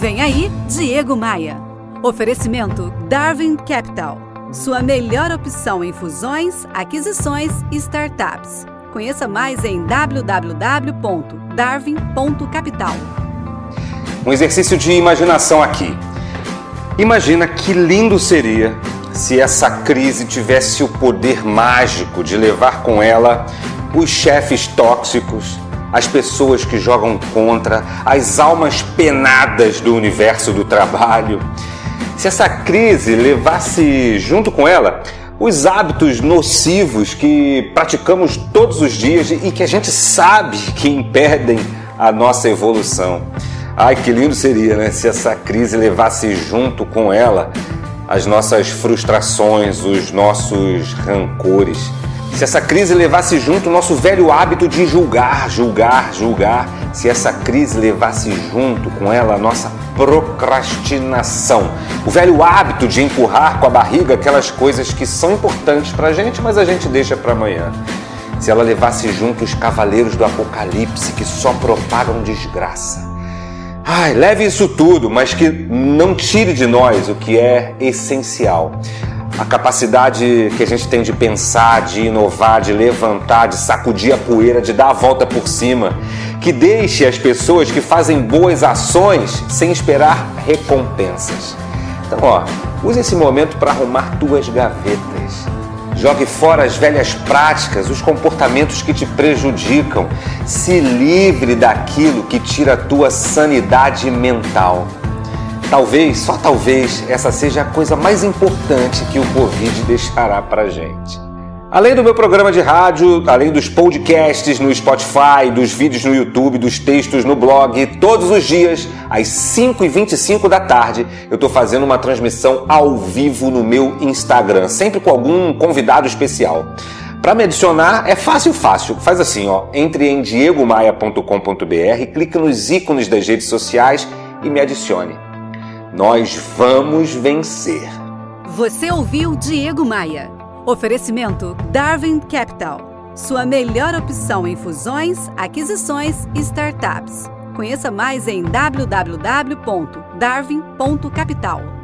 Vem aí, Diego Maia. Oferecimento Darwin Capital. Sua melhor opção em fusões, aquisições e startups. Conheça mais em www.darwin.capital. Um exercício de imaginação aqui. Imagina que lindo seria se essa crise tivesse o poder mágico de levar com ela os chefes tóxicos, as pessoas que jogam contra, as almas penadas do universo do trabalho. Se essa crise levasse junto com ela os hábitos nocivos que praticamos todos os dias e que a gente sabe que impedem a nossa evolução. Ai, que lindo seria, né? Se essa crise levasse junto com ela as nossas frustrações, os nossos rancores se essa crise levasse junto o nosso velho hábito de julgar, julgar, julgar, se essa crise levasse junto com ela a nossa procrastinação, o velho hábito de empurrar com a barriga aquelas coisas que são importantes para a gente, mas a gente deixa para amanhã. Se ela levasse junto os cavaleiros do apocalipse que só propagam desgraça. Ai, leve isso tudo, mas que não tire de nós o que é essencial a capacidade que a gente tem de pensar, de inovar, de levantar, de sacudir a poeira, de dar a volta por cima, que deixe as pessoas que fazem boas ações sem esperar recompensas. Então, ó, use esse momento para arrumar tuas gavetas. Jogue fora as velhas práticas, os comportamentos que te prejudicam. Se livre daquilo que tira a tua sanidade mental. Talvez, só talvez, essa seja a coisa mais importante que o Covid deixará para gente. Além do meu programa de rádio, além dos podcasts no Spotify, dos vídeos no YouTube, dos textos no blog, todos os dias, às 5h25 da tarde, eu estou fazendo uma transmissão ao vivo no meu Instagram, sempre com algum convidado especial. Para me adicionar é fácil, fácil. Faz assim, ó, entre em diegomaia.com.br, clique nos ícones das redes sociais e me adicione. Nós vamos vencer. Você ouviu Diego Maia. Oferecimento Darwin Capital. Sua melhor opção em fusões, aquisições e startups. Conheça mais em www.darwin.capital.